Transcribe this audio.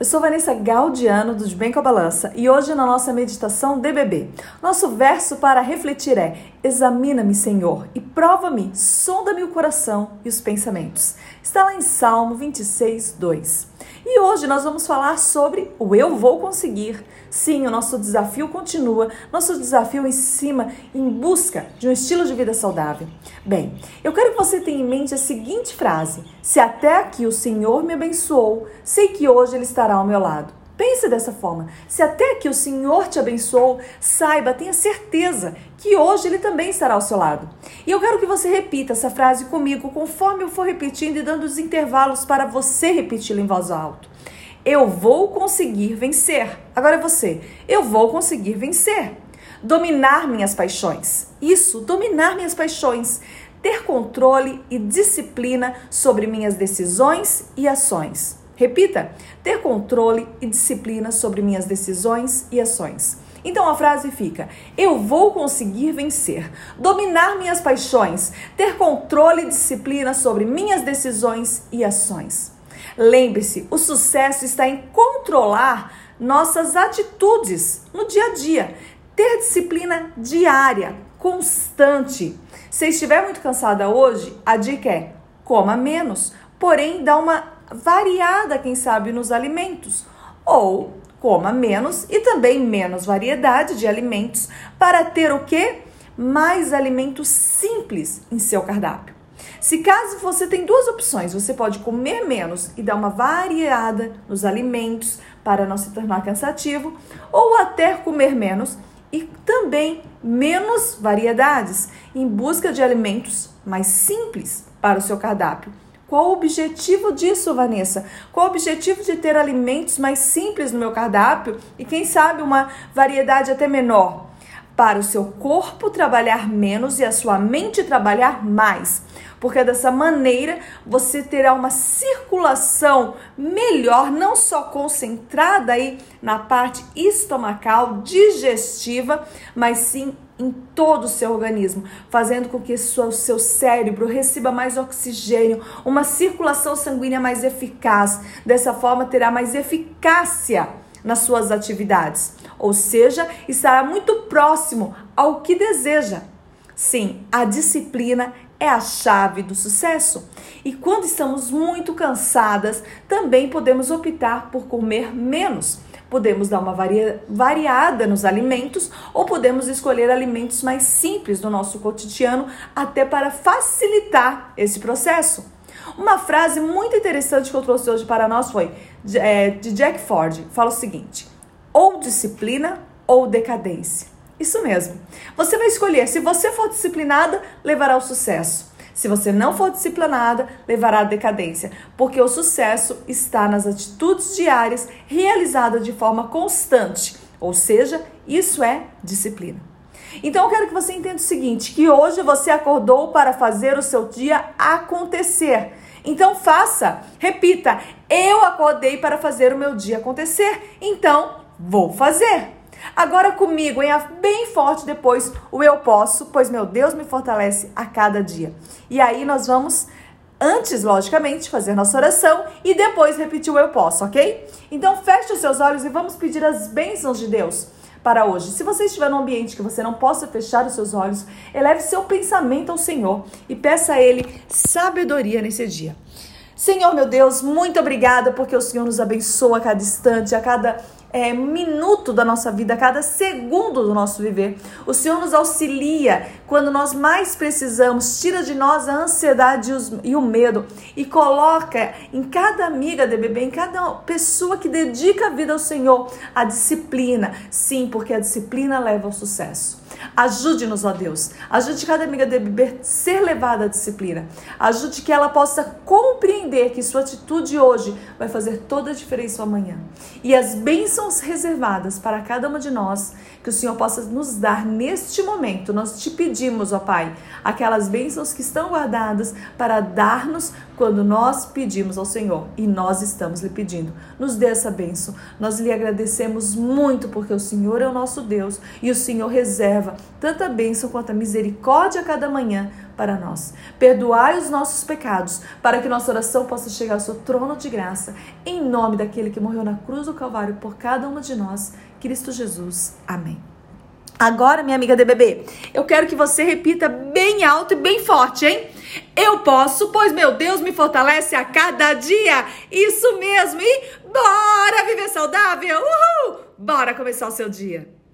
Eu sou Vanessa Gaudiano do De Bem com a Balança e hoje na nossa meditação DBB, nosso verso para refletir é: Examina-me, Senhor, e prova-me, sonda-me o coração e os pensamentos. Está lá em Salmo 26, 2. E hoje nós vamos falar sobre o eu vou conseguir. Sim, o nosso desafio continua, nosso desafio em cima, em busca de um estilo de vida saudável. Bem, eu quero que você tenha em mente a seguinte frase: Se até aqui o Senhor me abençoou, sei que hoje Ele estará ao meu lado. Pense dessa forma. Se até que o Senhor te abençoou, saiba, tenha certeza que hoje Ele também estará ao seu lado. E eu quero que você repita essa frase comigo conforme eu for repetindo e dando os intervalos para você repeti-la em voz alta. Eu vou conseguir vencer. Agora é você. Eu vou conseguir vencer. Dominar minhas paixões. Isso, dominar minhas paixões. Ter controle e disciplina sobre minhas decisões e ações. Repita: ter controle e disciplina sobre minhas decisões e ações. Então a frase fica: Eu vou conseguir vencer, dominar minhas paixões, ter controle e disciplina sobre minhas decisões e ações. Lembre-se, o sucesso está em controlar nossas atitudes no dia a dia, ter disciplina diária, constante. Se estiver muito cansada hoje, a dica é: coma menos, porém dá uma variada, quem sabe, nos alimentos. Ou coma menos e também menos variedade de alimentos para ter o que? Mais alimentos simples em seu cardápio. Se caso você tem duas opções, você pode comer menos e dar uma variada nos alimentos para não se tornar cansativo, ou até comer menos e também menos variedades em busca de alimentos mais simples para o seu cardápio qual o objetivo disso, Vanessa? Qual o objetivo de ter alimentos mais simples no meu cardápio e, quem sabe, uma variedade até menor? Para o seu corpo trabalhar menos e a sua mente trabalhar mais. Porque dessa maneira você terá uma circulação melhor, não só concentrada aí na parte estomacal, digestiva, mas sim em todo o seu organismo, fazendo com que o seu cérebro receba mais oxigênio, uma circulação sanguínea mais eficaz. Dessa forma, terá mais eficácia nas suas atividades, ou seja, estará muito próximo ao que deseja. Sim, a disciplina é a chave do sucesso. E quando estamos muito cansadas, também podemos optar por comer menos Podemos dar uma varia, variada nos alimentos ou podemos escolher alimentos mais simples do nosso cotidiano, até para facilitar esse processo. Uma frase muito interessante que eu trouxe hoje para nós foi de, é, de Jack Ford. Fala o seguinte: ou disciplina ou decadência. Isso mesmo. Você vai escolher. Se você for disciplinada, levará ao sucesso. Se você não for disciplinada, levará à decadência, porque o sucesso está nas atitudes diárias realizadas de forma constante, ou seja, isso é disciplina. Então eu quero que você entenda o seguinte, que hoje você acordou para fazer o seu dia acontecer. Então faça, repita, eu acordei para fazer o meu dia acontecer, então vou fazer. Agora comigo, em bem forte depois o eu posso, pois meu Deus me fortalece a cada dia. E aí nós vamos antes, logicamente, fazer nossa oração e depois repetir o eu posso, ok? Então feche os seus olhos e vamos pedir as bênçãos de Deus para hoje. Se você estiver num ambiente que você não possa fechar os seus olhos, eleve seu pensamento ao Senhor e peça a Ele sabedoria nesse dia. Senhor meu Deus, muito obrigada porque o Senhor nos abençoa a cada instante, a cada é, minuto da nossa vida, a cada segundo do nosso viver. O Senhor nos auxilia quando nós mais precisamos, tira de nós a ansiedade e o medo e coloca em cada amiga de bebê, em cada pessoa que dedica a vida ao Senhor, a disciplina. Sim, porque a disciplina leva ao sucesso. Ajude-nos, ó Deus. Ajude cada amiga de beber ser levada à disciplina. Ajude que ela possa compreender que sua atitude hoje vai fazer toda a diferença amanhã. E as bênçãos reservadas para cada uma de nós, que o Senhor possa nos dar neste momento. Nós te pedimos, ó Pai, aquelas bênçãos que estão guardadas para dar-nos quando nós pedimos ao Senhor e nós estamos lhe pedindo. Nos dê essa bênção. Nós lhe agradecemos muito porque o Senhor é o nosso Deus e o Senhor reserva tanta bênção quanto a misericórdia a cada manhã para nós. Perdoai os nossos pecados, para que nossa oração possa chegar ao seu trono de graça, em nome daquele que morreu na cruz do Calvário por cada uma de nós, Cristo Jesus. Amém. Agora, minha amiga DBB, eu quero que você repita bem alto e bem forte, hein? Eu posso, pois meu Deus me fortalece a cada dia. Isso mesmo. E bora viver saudável. Uhul! Bora começar o seu dia.